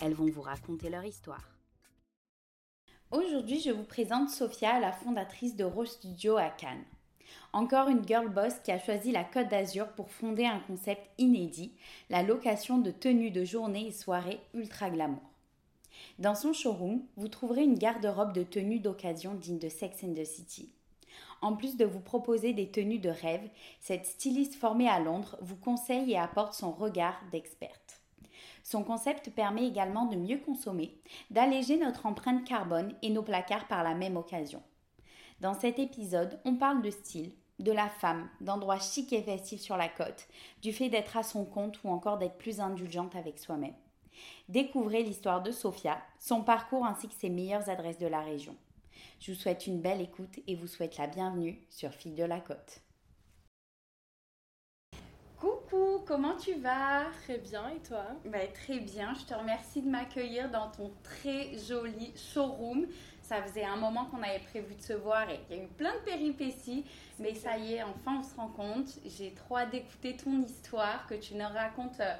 elles vont vous raconter leur histoire. Aujourd'hui, je vous présente Sophia, la fondatrice de Rose Studio à Cannes. Encore une girl boss qui a choisi la Côte d'Azur pour fonder un concept inédit, la location de tenues de journée et soirées ultra glamour. Dans son showroom, vous trouverez une garde-robe de tenues d'occasion digne de Sex and the City. En plus de vous proposer des tenues de rêve, cette styliste formée à Londres vous conseille et apporte son regard d'experte. Son concept permet également de mieux consommer, d'alléger notre empreinte carbone et nos placards par la même occasion. Dans cet épisode, on parle de style, de la femme, d'endroits chics et festifs sur la côte, du fait d'être à son compte ou encore d'être plus indulgente avec soi-même. Découvrez l'histoire de Sophia, son parcours ainsi que ses meilleures adresses de la région. Je vous souhaite une belle écoute et vous souhaite la bienvenue sur Fille de la Côte. Coucou, comment tu vas? Très bien, et toi? Bah, Très bien, je te remercie de m'accueillir dans ton très joli showroom. Ça faisait un moment qu'on avait prévu de se voir et il y a eu plein de péripéties. Mais ça y est, enfin on se rend compte. J'ai trop hâte d'écouter ton histoire, que tu nous racontes euh,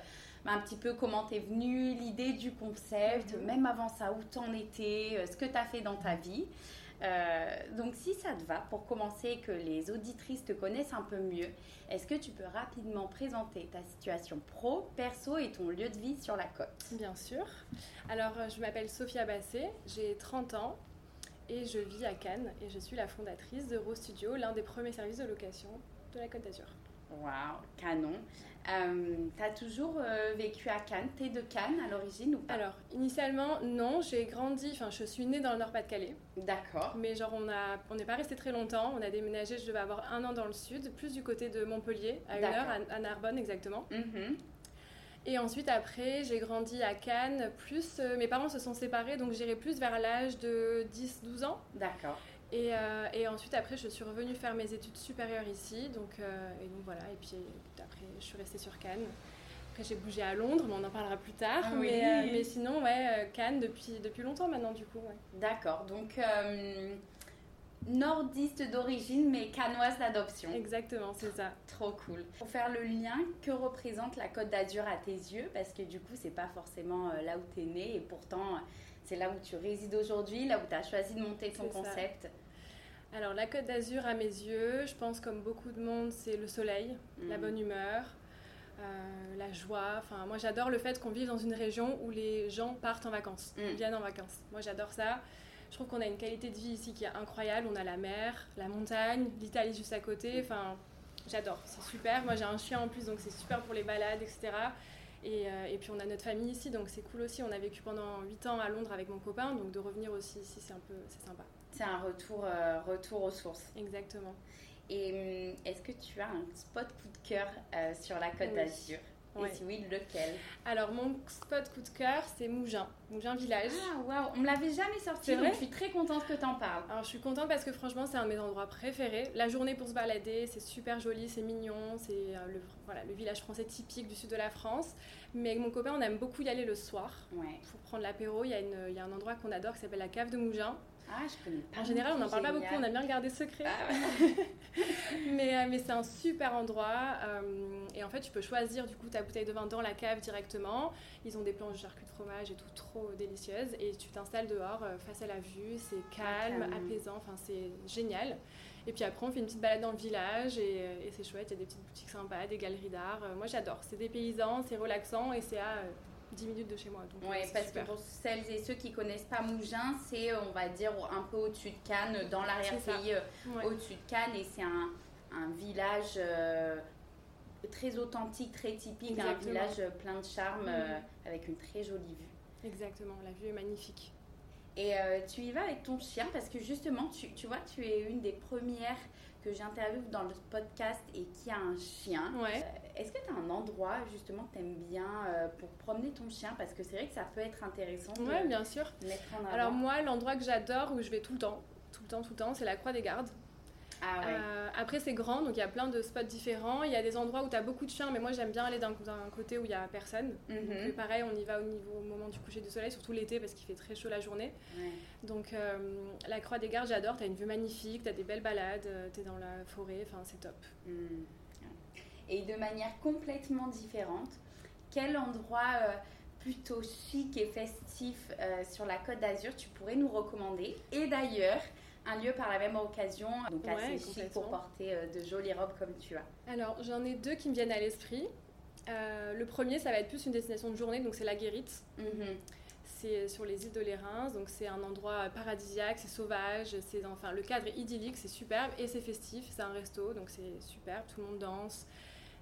un petit peu comment t'es venue, l'idée du concept, Mhm. même avant ça, où t'en étais, euh, ce que t'as fait dans ta vie. Euh, donc si ça te va, pour commencer, que les auditrices te connaissent un peu mieux, est-ce que tu peux rapidement présenter ta situation pro, perso et ton lieu de vie sur la côte? Bien sûr. Alors, euh, je m'appelle Sophia Bassé, j'ai 30 ans et je vis à Cannes et je suis la fondatrice de Rose Studio, l'un des premiers services de location de la Côte d'Azur. Waouh, canon. Euh, t'as toujours euh, vécu à Cannes? T'es de Cannes à l'origine ou pas? Alors, initialement, non, j'ai grandi, enfin, je suis née dans le Nord-Pas-de-Calais, D'accord. mais genre, on a- on n'est pas resté très longtemps, on a déménagé, je devais avoir un an dans le sud, plus du côté de Montpellier, à une heure, à, à Narbonne exactement. Mhm. Et ensuite, après, j'ai grandi à Cannes, plus euh, mes parents se sont séparés, donc j'irai plus vers l'âge de 10-12 ans. D'accord. Et, euh, et ensuite, après, je suis revenue faire mes études supérieures ici. Donc, euh, et donc voilà. Et puis après, je suis restée sur Cannes. Après, j'ai bougé à Londres, mais on en parlera plus tard. Ah oui. euh, mais sinon, ouais, Cannes depuis, depuis longtemps maintenant, du coup. ouais. D'accord. Donc, nordiste d'origine, mais canoise d'adoption. Exactement, c'est ça. Trop cool. Pour faire le lien, que représente la Côte d'Azur à tes yeux? Parce que du coup, c'est pas forcément là où tu es né et pourtant, c'est là où tu résides aujourd'hui, là où tu as choisi de monter ton ça. Alors, la Côte d'Azur, à mes yeux, je pense comme beaucoup de monde, c'est le soleil, la Mm. bonne humeur. euh, la joie, enfin moi j'adore le fait qu'on vive dans une région où les gens partent en vacances, Mm. viennent en vacances. Moi j'adore ça. Je trouve qu'on a une qualité de vie ici qui est incroyable. On a la mer, la montagne, l'Italie juste à côté. Enfin, j'adore. C'est super. Moi, j'ai un chien en plus, donc c'est super pour les balades, etc. Et, euh, et puis, on a notre famille ici, donc c'est cool aussi. On a vécu pendant 8 ans à Londres avec mon copain, donc de revenir aussi ici, c'est un peu, c'est sympa. C'est un retour, euh, retour aux sources. Exactement. Et hum, est-ce que tu as un spot coup de cœur euh, sur la Côte Oui. d'Azur? Ouais. Et si oui, lequel? Alors, mon spot coup de cœur, c'est Mougins, Mougins Village. Ah, waouh On me l'avait jamais sorti, donc vrai? je suis très contente que tu en parles. Alors je suis contente parce que franchement c'est un de mes endroits préférés. La journée pour se balader, c'est super joli, c'est mignon, c'est euh, le, voilà, le village français typique du sud de la France. Mais avec mon copain on aime beaucoup y aller le soir Ouais. pour prendre l'apéro. Il y, a une- il y a un endroit qu'on adore qui s'appelle la cave de Mougins. Ah, je connais pas. En général on n'en parle pas beaucoup, on aime bien garder secret. Ah ouais. mais euh, mais c'est un super endroit. euh, et en fait tu peux choisir du coup ta bouteille de vin dans la cave directement. Ils ont des planches de charcuterie de fromage et tout trop délicieuses. Et tu t'installes dehors euh, face à la vue, c'est calme, calme. apaisant, enfin c'est génial. Et puis après on fait une petite balade dans le village et, et c'est chouette, il y a des petites boutiques sympas, des galeries d'art. Moi j'adore, c'est des paysans, c'est relaxant et c'est à 10 minutes de chez moi. Donc euh, Ouais, c'est parce super. que pour celles et ceux qui connaissent pas Mougins, c'est, on va dire, un peu au-dessus de Cannes, dans l'arrière-pays, euh, Ouais. au-dessus de Cannes, et c'est un, un village euh, très authentique, très typique, un village euh, plein de charme, Mhm. euh, avec une très jolie vue. Exactement, la vue est magnifique. Et tu y vas avec ton chien parce que justement, tu, tu vois, tu es une des premières que j'interviewe dans le podcast et qui a un chien. Ouais. Est-ce que tu as un endroit justement que tu aimes bien pour promener ton chien? Parce que c'est vrai que ça peut être intéressant. De bien sûr. Mettre en avant. Alors moi, l'endroit que j'adore, où je vais tout le temps, tout le temps, tout le temps, c'est la Croix des Gardes. Ah euh, après, c'est grand, donc il y a plein de spots différents. Il y a des endroits où tu as beaucoup de chiens, mais moi j'aime bien aller d'un côté où il n'y a personne. Mhm. pareil, on y va au, niveau, au moment du coucher du soleil, surtout l'été parce qu'il fait très chaud la journée. Donc euh, la Croix des Gardes, j'adore. Tu as une vue magnifique, tu as des belles balades, euh, tu es dans la forêt, enfin c'est top. Mhm. Et de manière complètement différente, quel endroit plutôt chic et festif sur la côte d'Azur tu pourrais nous recommander? Et d'ailleurs, un lieu par la même occasion, donc assez chic pour porter euh, de jolies robes comme tu as Alors, j'en ai deux qui me viennent à l'esprit. Euh, le premier, ça va être plus une destination de journée, donc c'est la Guérite. Mhm. C'est sur les îles de l'Érins, donc c'est un endroit paradisiaque, c'est sauvage, c'est enfin le cadre est idyllique, c'est superbe et c'est festif, c'est un resto, donc c'est superbe, tout le monde danse,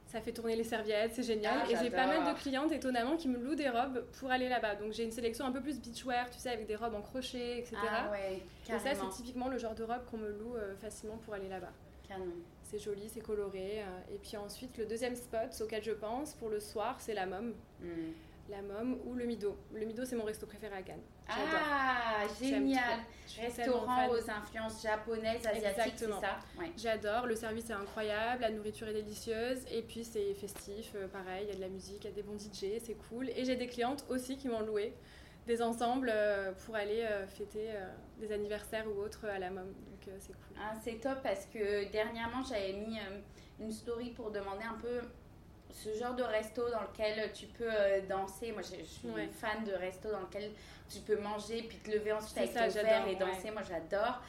ça fait tourner les serviettes, c'est génial. Ah, et j'ai pas mal de clientes étonnamment qui me louent des robes pour aller là-bas. Donc j'ai une sélection un peu plus beachwear, tu sais, avec des robes en crochet, etc. Ah ouais, et ça, c'est typiquement le genre de robe qu'on me loue euh, facilement pour aller là-bas. C'est joli, c'est coloré. Euh, et puis ensuite, le deuxième spot auquel je pense pour le soir, c'est la Mom. Hmm la Mom ou le Mido. Le Mido, c'est mon resto préféré à Cannes. Ah, génial Restaurant aux influences japonaises, asiatiques, c'est ça J'adore. Le service est incroyable, la nourriture est délicieuse et puis c'est festif, euh, pareil, il y a de la musique, il y a des bons DJ, c'est cool. Et j'ai des clientes aussi qui m'ont loué des ensembles euh, pour aller euh, fêter des anniversaires ou autres à la Mom. Donc c'est cool. Ah, c'est top parce que dernièrement, j'avais mis une story pour demander un peu ce genre de resto dans lequel tu peux euh, danser. Moi, je, suis fan de resto dans lequel tu peux manger puis te lever ensuite avec ton verre et danser. Moi, j'adore.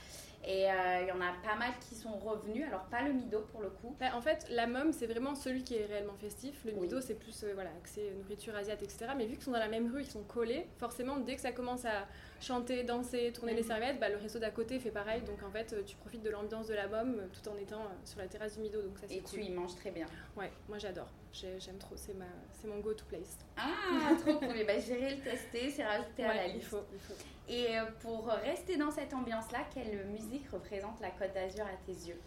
Et euh, il y en a pas mal qui sont revenus, alors pas le Mido pour le coup. Bah, en fait, la MOM, c'est vraiment celui qui est réellement festif. Le Mido, c'est plus euh, voilà, accès nourriture asiatique, etc. Mais vu qu'ils sont dans la même rue, ils sont collés, forcément, dès que ça commence à chanter, danser, tourner les mhm. serviettes, bah, le resto d'à côté fait pareil. Donc en fait, tu profites de l'ambiance de la MOM tout en étant sur la terrasse du Mido. Donc ça, Et tu y manges très bien. Ouais, moi j'adore. J'aime trop, c'est mon go-to place. Ah, trop cool. bah, J'irai le tester, c'est rajouté à la liste. Il faut, il faut. Et euh, pour rester dans cette ambiance-là, quelle musique représente la Côte d'Azur à tes yeux?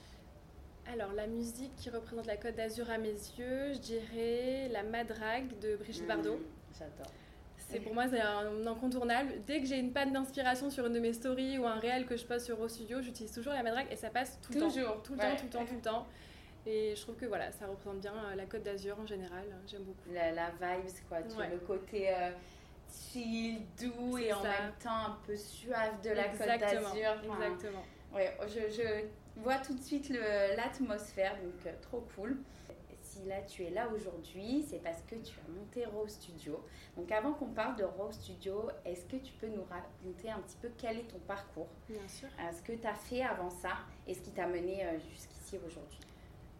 Alors, la musique qui représente la Côte d'Azur à mes yeux, je dirais la Madrague de Brigitte Bardot. Mmh, j'adore. C'est pour moi c'est un incontournable. Dès que j'ai une panne d'inspiration sur une de mes stories ou un réel que je poste sur Raw Studio, j'utilise toujours la Madrague et ça passe tout le temps. Tout le temps, tout le temps, tout le temps. Et je trouve que voilà, ça représente bien euh, la Côte d'Azur en général. J'aime beaucoup. La, la vibes, quoi? Tu le côté euh, chill, doux et en même temps un peu suave de la Côte d'Azur. exactement. Ouais, je, je, vois tout de suite l'atmosphère, donc euh, trop cool. Si là tu es là aujourd'hui, c'est parce que tu as monté Raw Studio. Donc avant qu'on parle de Raw Studio, est-ce que tu peux nous raconter un petit peu quel est ton parcours? Bien sûr. ce que tu as fait avant ça et ce qui t'a mené jusqu'ici aujourd'hui?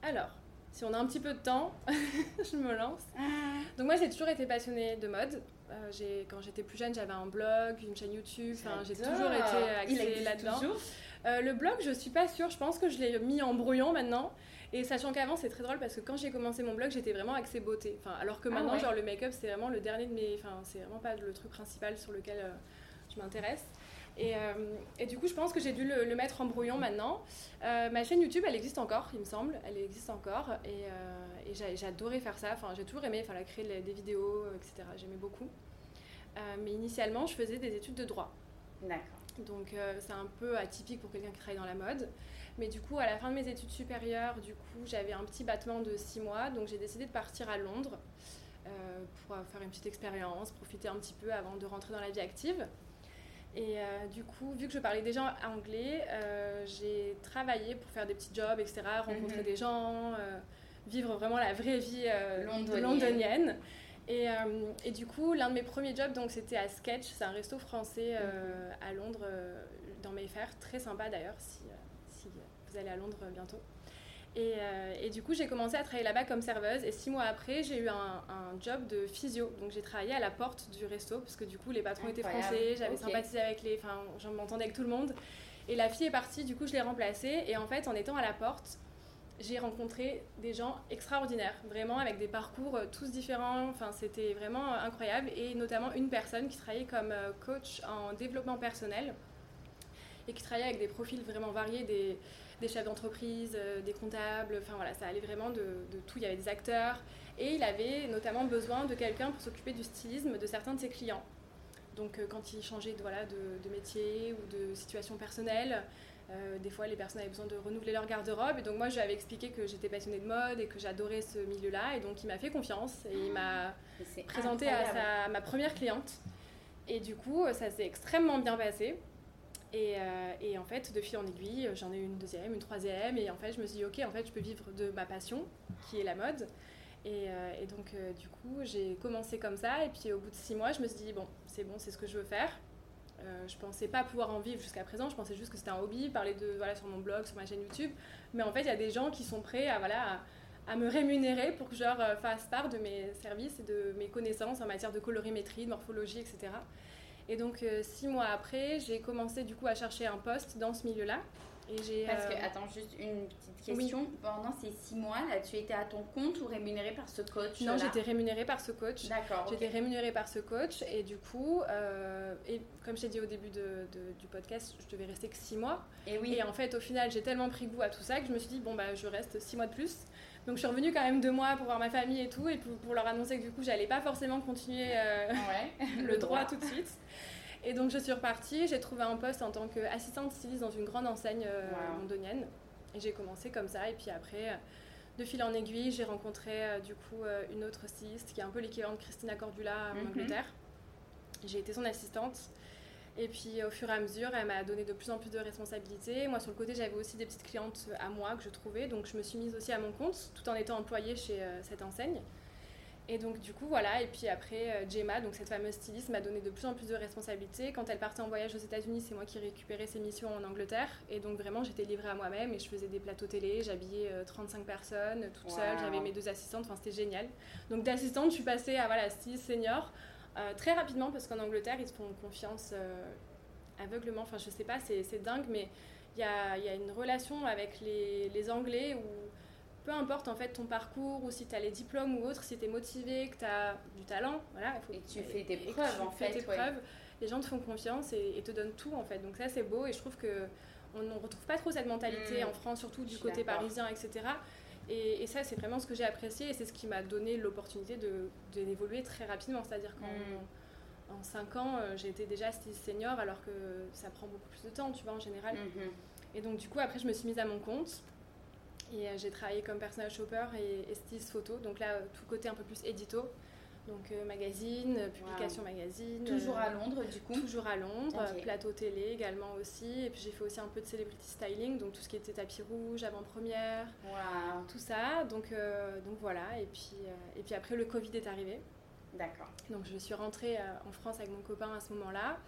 Alors, si on a un petit peu de temps, je me lance. Ah. Donc moi, j'ai toujours été passionnée de mode. Euh, quand j'étais plus jeune, j'avais un blog, une chaîne YouTube. J'ai toujours été axée là-dedans. Euh, le blog, je suis pas sûre. Je pense que je l'ai mis en brouillon maintenant. Et sachant qu'avant, c'est très drôle parce que quand j'ai commencé mon blog, j'étais vraiment axée beauté. Enfin, alors que ah maintenant, genre le make-up, c'est vraiment le dernier de mes. Enfin, c'est vraiment pas le truc principal sur lequel euh, je m'intéresse. Euh, et, du coup, je pense que j'ai dû le, mettre en brouillon maintenant. Euh, ma chaîne YouTube, elle existe encore, il me semble. Elle existe encore. Et, euh, j'ai adoré faire ça. Enfin, j'ai toujours aimé enfin, la créer des vidéos, etc. J'aimais beaucoup. mais initialement, je faisais des études de droit. D'accord. Donc, c'est un peu atypique pour quelqu'un qui travaille dans la mode. Mais du coup, à la fin de mes études supérieures, du coup, j'avais un petit battement de six mois. Donc, j'ai décidé de partir à Londres pour faire une petite expérience, profiter un petit peu avant de rentrer dans la vie active. Et euh, du coup, vu que je parlais déjà anglais, euh, j'ai travaillé pour faire des petits jobs, etc., rencontrer mhm. des gens, euh, vivre vraiment la vraie vie londonienne. Et, et, du coup, l'un de mes premiers jobs, donc, c'était à Sketch, c'est un resto français mhm. à Londres, dans Mayfair, très sympa d'ailleurs, si, vous allez à Londres bientôt. Euh, et, du coup, j'ai commencé à travailler là-bas comme serveuse. Et six mois après, j'ai eu un, job de physio. Donc, j'ai travaillé à la porte du resto parce que du coup, les patrons étaient français. J'avais sympathisé avec les. Enfin, j'en m'entendais avec tout le monde. Et la fille est partie. Du coup, je l'ai remplacée. Et en fait, en étant à la porte, j'ai rencontré des gens extraordinaires, vraiment avec des parcours euh, tous différents. Enfin, c'était vraiment euh, incroyable. Et notamment une personne qui travaillait comme coach en développement personnel et qui travaillait avec des profils vraiment variés, des, des chefs d'entreprise, des comptables. Enfin voilà, ça allait vraiment de, de, tout. Il y avait des acteurs. Et il avait notamment besoin de quelqu'un pour s'occuper du stylisme de certains de ses clients. Donc quand il changeait de, voilà, de, de métier ou de situation personnelle, euh, des fois, les personnes avaient besoin de renouveler leur garde-robe. Et donc, moi, je lui avais expliqué que j'étais passionnée de mode et que j'adorais ce milieu-là. Et donc, il m'a fait confiance et il m'a présenté à, ma première cliente. Et du coup, ça s'est extrêmement bien passé. Et, euh, et, en fait, de fil en aiguille, j'en ai eu une deuxième, une troisième. Et en fait, je me suis dit, OK, en fait, je peux vivre de ma passion, qui est la mode. Et, euh, donc, du coup, j'ai commencé comme ça. Et puis, au bout de six mois, je me suis dit, bon, c'est bon, c'est ce que je veux faire. Euh, je pensais pas pouvoir en vivre jusqu'à présent, je pensais juste que c'était un hobby, parler de voilà sur mon blog, sur ma chaîne YouTube. Mais en fait, il y a des gens qui sont prêts à voilà à, me rémunérer pour que je leur euh, fasse part de mes services et de mes connaissances en matière de colorimétrie, de morphologie, etc. Et donc euh, six mois après, j'ai commencé du coup à chercher un poste dans ce milieu-là. Parce que, euh, attends, juste une petite question. Pendant ces six mois, là, tu étais à ton compte ou rémunérée par ce coach Non, j'étais rémunérée par ce coach. D'accord. J'étais rémunérée par ce coach et du coup, euh, et comme je t'ai dit au début de, du podcast, je devais rester que six mois. Et oui. Et en fait, au final, j'ai tellement pris goût à tout ça que je me suis dit, bon, bah, je reste six mois de plus. Donc, je suis revenue quand même deux mois pour voir ma famille et tout, et pour, leur annoncer que du coup, j'allais pas forcément continuer euh, ouais, le droit tout de suite. Et donc je suis repartie, j'ai trouvé un poste en tant qu'assistante styliste dans une grande enseigne euh, londonienne. Et j'ai commencé comme ça. Et puis après, euh, de fil en aiguille, j'ai rencontré du coup une autre styliste qui est un peu l'équivalent de Christina Cordula en mhm. Angleterre. J'ai été son assistante. Et puis au fur et à mesure, elle m'a donné de plus en plus de responsabilités. Moi, sur le côté, j'avais aussi des petites clientes à moi que je trouvais. Donc je me suis mise aussi à mon compte tout en étant employée chez cette enseigne. Et donc du coup voilà, et puis après euh, Gemma, donc cette fameuse styliste, m'a donné de plus en plus de responsabilités. Quand elle partait en voyage aux États-Unis, c'est moi qui récupérais ses missions en Angleterre. Et donc vraiment j'étais livrée à moi-même et je faisais des plateaux télé, j'habillais 35 euh, personnes toute seule, j'avais mes deux assistantes, enfin c'était génial. Donc d'assistante je suis passée à voilà, styliste senior euh, très rapidement parce qu'en Angleterre ils te font confiance aveuglement, enfin je sais pas, c'est dingue, mais il y a, y a, une relation avec les, les Anglais où peu importe en fait ton parcours ou si tu as les diplômes ou autre, si tu es motivé, que tu as du talent, voilà, il faut, et tu fais tes preuves en fait. Tes preuves, les gens te font confiance et, te donnent tout en fait. Donc ça c'est beau et je trouve que on ne retrouve pas trop cette mentalité mmh. en France, surtout du côté parisien, etc. Et, ça c'est vraiment ce que j'ai apprécié et c'est ce qui m'a donné l'opportunité de, d'évoluer très rapidement. C'est-à-dire qu'en mmh. en 5 ans, euh, été déjà styliste senior alors que ça prend beaucoup plus de temps, tu vois, en général. Mmh. Et donc du coup après je me suis mise à mon compte. Et euh, j'ai travaillé comme personnage shopper et, et styliste photo. Donc là, tout côté un peu plus édito. Donc euh, magazine, publication magazine. Toujours à Londres du coup Toujours à Londres, plateau télé également aussi. Et puis j'ai fait aussi un peu de celebrity styling, donc tout ce qui était tapis rouge, avant-première, tout ça. Donc, euh, donc voilà, et puis, et puis après le Covid est arrivé. D'accord. Donc je suis rentrée en France avec mon copain à ce moment-là.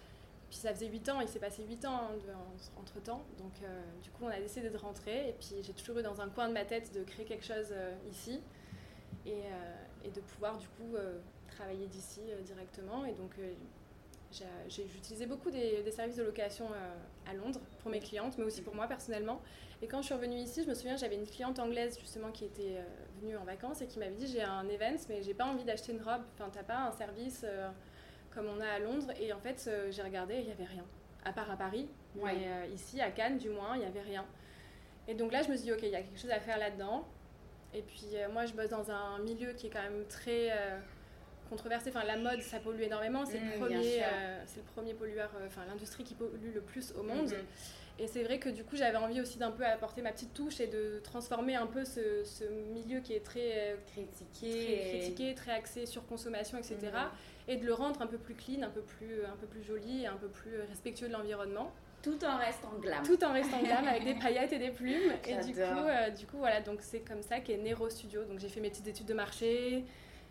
Puis ça faisait 8 ans, il s'est passé 8 ans hein, entre temps. Donc euh, du coup, on a décidé de rentrer. Et puis j'ai toujours eu dans un coin de ma tête de créer quelque chose euh, ici et, euh, et, de pouvoir du coup travailler d'ici directement. Et donc j'ai utilisé beaucoup des, des, services de location à Londres pour mes clientes, mais aussi pour moi personnellement. Et quand je suis revenue ici, je me souviens, j'avais une cliente anglaise justement qui était venue en vacances et qui m'avait dit j'ai un event, mais j'ai pas envie d'acheter une robe. Enfin, t'as pas un service comme on a à Londres. Et en fait, euh, j'ai regardé, il n'y avait rien. À part à Paris. Mais euh, ici, à Cannes, du moins, il n'y avait rien. Et donc là, je me suis dit, OK, il y a quelque chose à faire là-dedans. Et puis, euh, moi, je bosse dans un milieu qui est quand même très controversé. Enfin, la mode, ça pollue énormément. C'est le, mmh, premier, c'est le premier pollueur, enfin, l'industrie qui pollue le plus au monde. Mmh. Et c'est vrai que du coup, j'avais envie aussi d'un peu apporter ma petite touche et de transformer un peu ce, ce milieu qui est très critiqué, très, critiqué, très axé sur consommation, etc. Mmh. Et de le rendre un peu plus clean, un peu plus, un peu plus joli et un peu plus respectueux de l'environnement. Tout en restant glam. Tout en restant glam avec des paillettes et des plumes. et du coup, euh, du coup, voilà, donc c'est comme ça qu'est Nero Studio. Donc j'ai fait mes petites études de marché,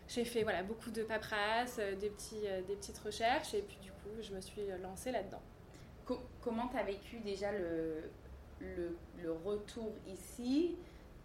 j'ai fait voilà, beaucoup de paperasse, euh, des, petits, euh, des petites recherches et puis du coup, je me suis lancée là-dedans comment tu as vécu déjà le, le, le, retour ici?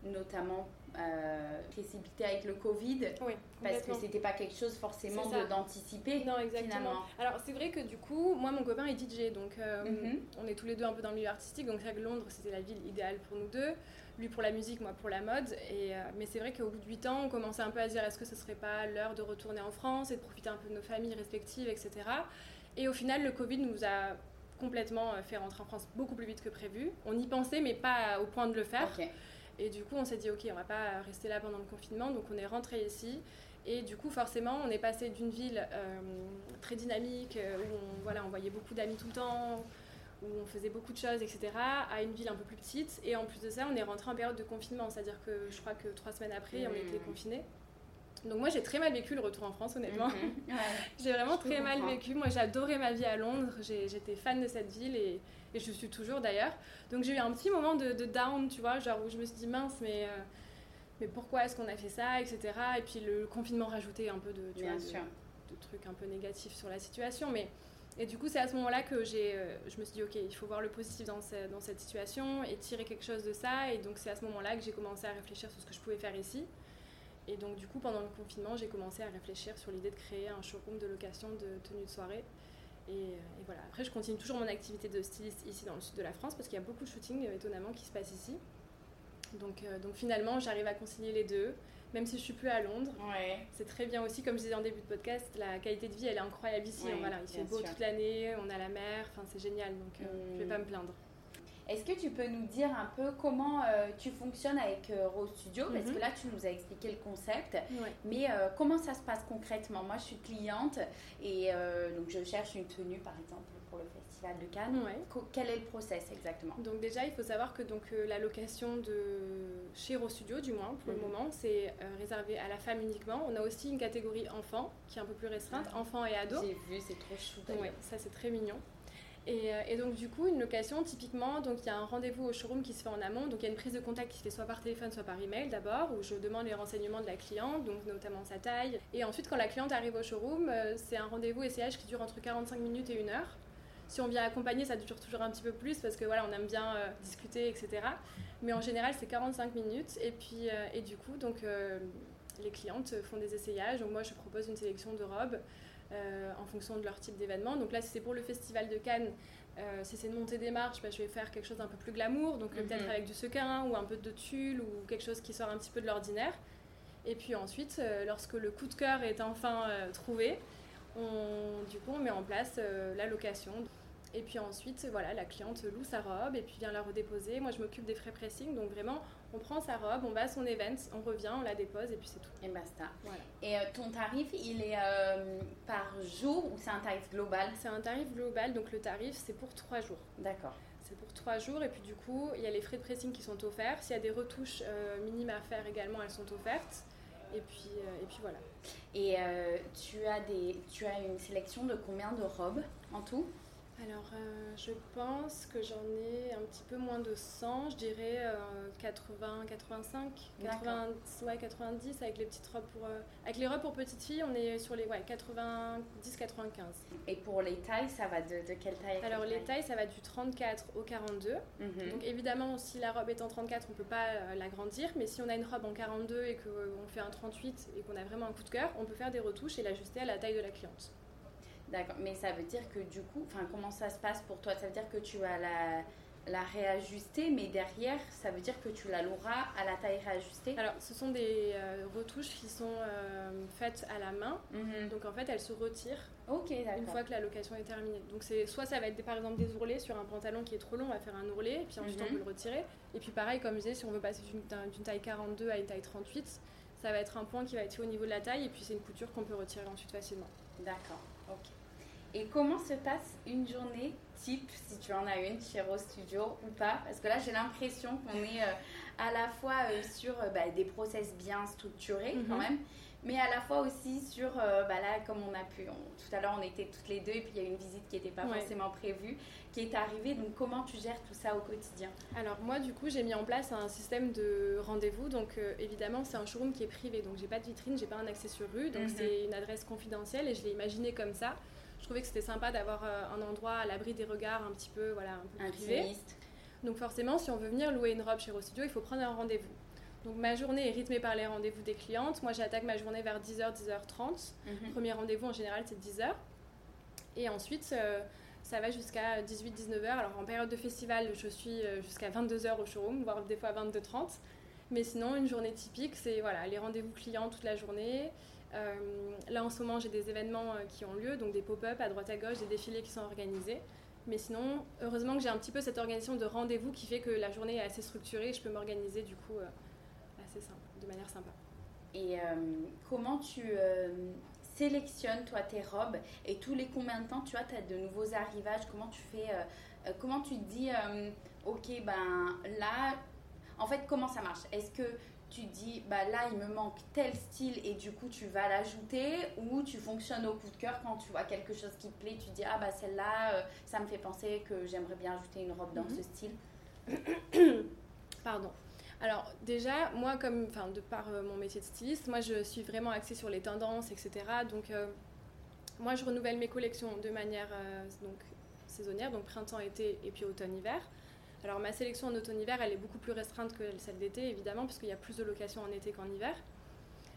Notamment euh, précipité avec le Covid. Oui, parce que c'était pas quelque chose forcément d'anticiper. Non, exactement. Alors c'est vrai que du coup, moi mon copain est DJ, donc euh, mhm. on est tous les deux un peu dans le milieu artistique, donc c'est que Londres c'était la ville idéale pour nous deux. Lui pour la musique, moi pour la mode. Et, euh, mais c'est vrai qu'au bout de 8 ans, on commençait un peu à dire est-ce que ce serait pas l'heure de retourner en France et de profiter un peu de nos familles respectives, etc. Et au final, le Covid nous a complètement fait rentrer en France beaucoup plus vite que prévu. On y pensait, mais pas au point de le faire. Et du coup, on s'est dit, ok, on va pas rester là pendant le confinement, donc on est rentré ici. Et du coup, forcément, on est passé d'une ville euh, très dynamique, euh, où on, voilà, on voyait beaucoup d'amis tout le temps, où on faisait beaucoup de choses, etc., à une ville un peu plus petite. Et en plus de ça, on est rentré en période de confinement, c'est-à-dire que je crois que trois semaines après, on était mmh. confinés. Donc moi j'ai très mal vécu le retour en France honnêtement. Mmh. j'ai vraiment très mal vécu. Moi j'adorais ma vie à Londres, j'étais fan de cette ville et, et je suis toujours d'ailleurs. Donc j'ai eu un petit moment de, down, tu vois, genre où je me suis dit mince, mais, euh, mais pourquoi est-ce qu'on a fait ça, etc. Et puis le confinement rajoutait un peu de, tu vois, de, trucs un peu négatifs sur la situation. Mais, et du coup, c'est à ce moment-là que j'ai, euh, je me suis dit, ok, il faut voir le positif dans, dans cette situation et tirer quelque chose de ça. Et donc c'est à ce moment-là que j'ai commencé à réfléchir sur ce que je pouvais faire ici. Et donc du coup, pendant le confinement, j'ai commencé à réfléchir sur l'idée de créer un showroom de location de tenues de soirée. Euh, et, voilà. Après, je continue toujours mon activité de styliste ici dans le sud de la France parce qu'il y a beaucoup de shooting euh, étonnamment qui se passe ici. Donc, euh, donc finalement, j'arrive à concilier les deux, même si je suis plus à Londres. Ouais. C'est très bien aussi, comme je disais en début de podcast, la qualité de vie elle est incroyable ici. voilà, il fait beau toute l'année, on a la mer, enfin c'est génial, donc je ne je vais pas me plaindre. Est-ce que tu peux nous dire un peu comment euh, tu fonctionnes avec euh, Rose Studio? Parce que mhm. là, tu nous as expliqué le concept. Mais euh, comment ça se passe concrètement? Moi, je suis cliente et donc je cherche une tenue, par exemple, pour le Festival de Cannes. Quel est le process exactement? Donc déjà, il faut savoir que donc, la location de chez Rose Studio, du moins pour le mhm. moment, c'est réservé à la femme uniquement. On a aussi une catégorie enfant qui est un peu plus restreinte, enfants et ados. J'ai vu, c'est trop chou. Oui, ça c'est très mignon. Euh, et, donc du coup, une location, typiquement, donc il y a un rendez-vous au showroom qui se fait en amont. Donc il y a une prise de contact qui se fait soit par téléphone, soit par email d'abord, où je demande les renseignements de la cliente, donc notamment sa taille. Et ensuite, quand la cliente arrive au showroom, euh, c'est un rendez-vous essayage qui dure entre 45 minutes et une heure. Si on vient accompagner, ça dure toujours un petit peu plus parce que voilà, on aime bien euh, discuter, etc. Mais en général, c'est 45 minutes. Et puis, et du coup, donc les clientes font des essayages. Donc moi, je propose une sélection de robes. Euh, en fonction de leur type d'événement. Donc là, si c'est pour le festival de Cannes, euh, si c'est une montée des marches, bah, je vais faire quelque chose d'un peu plus glamour, donc euh, peut-être mhm. avec du sequin ou un peu de tulle ou quelque chose qui sort un petit peu de l'ordinaire. Et puis ensuite, lorsque le coup de cœur est enfin trouvé, on, du coup, on met en place la location. Et puis ensuite, voilà, la cliente loue sa robe et puis vient la redéposer. Moi, je m'occupe des frais pressing, donc vraiment, on prend sa robe, on va à son event, on revient, on la dépose et puis c'est tout. Et basta. Et euh, ton tarif, il est euh, par jour ou c'est un tarif global? C'est un tarif global, donc le tarif, c'est pour trois jours. D'accord. C'est pour trois jours et puis du coup, il y a les frais de pressing qui sont offerts. S'il y a des retouches euh, minimes à faire également, elles sont offertes. Et puis, et puis voilà. Et tu, as des, tu as une sélection de combien de robes en tout? Alors, euh, je pense que j'en ai un petit peu moins de 100, je dirais 80, 85, 80, ouais, 90 avec les petites robes pour. Euh, avec les robes pour petites filles, on est sur les ouais, 90, 95. Et pour les tailles, ça va de, de quelle taille Alors, les tailles, ça va du 34 au 42. Mhm. Donc, évidemment, si la robe est en 34, on ne peut pas euh, l'agrandir, mais si on a une robe en 42 et qu'on fait un 38 et qu'on a vraiment un coup de cœur, on peut faire des retouches et l'ajuster à la taille de la cliente. D'accord, mais ça veut dire que du coup, enfin, comment ça se passe pour toi? Ça veut dire que tu vas la, la réajuster, mais derrière, ça veut dire que tu la loueras à la taille réajustée? Alors, ce sont des euh, retouches qui sont euh, faites à la main, mhm. donc en fait, elles se retirent une fois que la location est terminée. Donc, c'est soit ça va être par exemple des ourlets sur un pantalon qui est trop long, on va faire un ourlet, et puis ensuite on mhm. peut le retirer. Et puis pareil, comme je disais, si on veut passer d'une taille 42 à une taille 38, ça va être un point qui va être fait au niveau de la taille, et puis c'est une couture qu'on peut retirer ensuite facilement. D'accord, ok. Et comment se passe une journée type, si tu en as une, chez Rose Studio ou pas? Parce que là, j'ai l'impression qu'on est euh, à la fois euh, sur euh, bah, des process bien structurés quand mhm. même, mais à la fois aussi sur, bah, là, comme on a pu, tout à l'heure, on était toutes les deux et puis il y a une visite qui n'était pas forcément prévue, qui est arrivée. Donc, comment tu gères tout ça au quotidien? Alors, moi, du coup, j'ai mis en place un système de rendez-vous. Donc, évidemment, c'est un showroom qui est privé. Donc, j'ai pas de vitrine, j'ai pas un accès sur rue. Donc, mhm. c'est une adresse confidentielle et je l'ai imaginé comme ça je trouvais que c'était sympa d'avoir euh, un endroit à l'abri des regards un petit peu, voilà, un peu privé. Donc forcément, si on veut venir louer une robe chez Studio, il faut prendre un rendez-vous. Donc ma journée est rythmée par les rendez-vous des clientes. Moi j'attaque ma journée vers 10h, 10h30. Mhm. Premier rendez-vous en général c'est 10h. Et ensuite euh, ça va jusqu'à 18-19h. Alors en période de festival je suis euh, jusqu'à 22h au showroom, voire des fois 22h30. Mais sinon une journée typique c'est voilà, les rendez-vous clients toute la journée. Euh, là en ce moment j'ai des événements qui ont lieu, donc des pop-up à droite à gauche, des défilés qui sont organisés. Mais sinon, heureusement que j'ai un petit peu cette organisation de rendez-vous qui fait que la journée est assez structurée et je peux m'organiser du coup euh, de manière sympa. Et euh, comment tu euh, sélectionnes toi tes robes et tous les combien de temps tu vois tu as de nouveaux arrivages? Comment tu fais euh, comment tu te dis ok ben là en fait comment ça marche? Est-ce que tu dis bah là il me manque tel style et du coup tu vas l'ajouter? Ou tu fonctionnes au coup de cœur quand tu vois quelque chose qui te plaît tu dis ah bah celle-là euh, ça me fait penser que j'aimerais bien ajouter une robe dans Mhm. ce style? Pardon. Alors déjà, moi, comme, enfin, de par euh, mon métier de styliste, moi, je suis vraiment axée sur les tendances, etc. Donc, euh, moi, je renouvelle mes collections de manière euh, donc saisonnière, donc printemps-été et puis automne-hiver. Alors, ma sélection en automne-hiver, elle est beaucoup plus restreinte que celle d'été, évidemment, puisqu'il y a plus de locations en été qu'en hiver.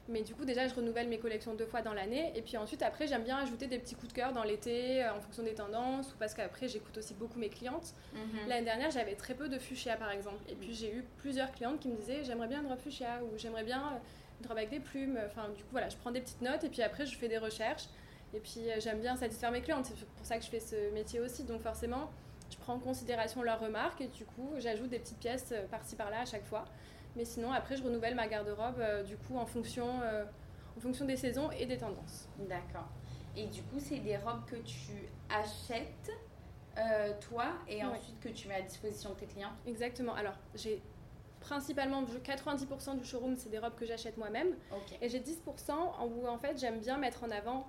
Mais du coup, déjà, je renouvelle mes collections deux fois dans l'année. Et puis ensuite, après, j'aime bien ajouter des petits coups de cœur dans l'été, euh, en fonction des tendances, ou parce qu'après, j'écoute aussi beaucoup mes clientes. Mhm. L'année dernière, j'avais très peu de fuchsia par exemple. Et puis j'ai eu plusieurs clientes qui me disaient j'aimerais bien une robe fuchsia ou j'aimerais bien euh, une robe avec des plumes. Enfin, du coup, voilà, je prends des petites notes et puis après, je fais des recherches. Et puis euh, j'aime bien satisfaire mes clientes. C'est pour ça que je fais ce métier aussi. Donc forcément, je prends en considération leurs remarques et du coup, j'ajoute des petites pièces euh, par-ci par-là à chaque fois. Mais sinon, après, je renouvelle ma garde-robe euh, du coup en fonction, euh, en fonction des saisons et des tendances. D'accord. Et du coup, c'est des robes que tu achètes, euh, toi, et Ouais. ensuite que tu mets à disposition de tes clients? Exactement. Alors, j'ai principalement 90% du showroom, c'est des robes que j'achète moi-même. Et j'ai 10% en- où en fait j'aime bien mettre en avant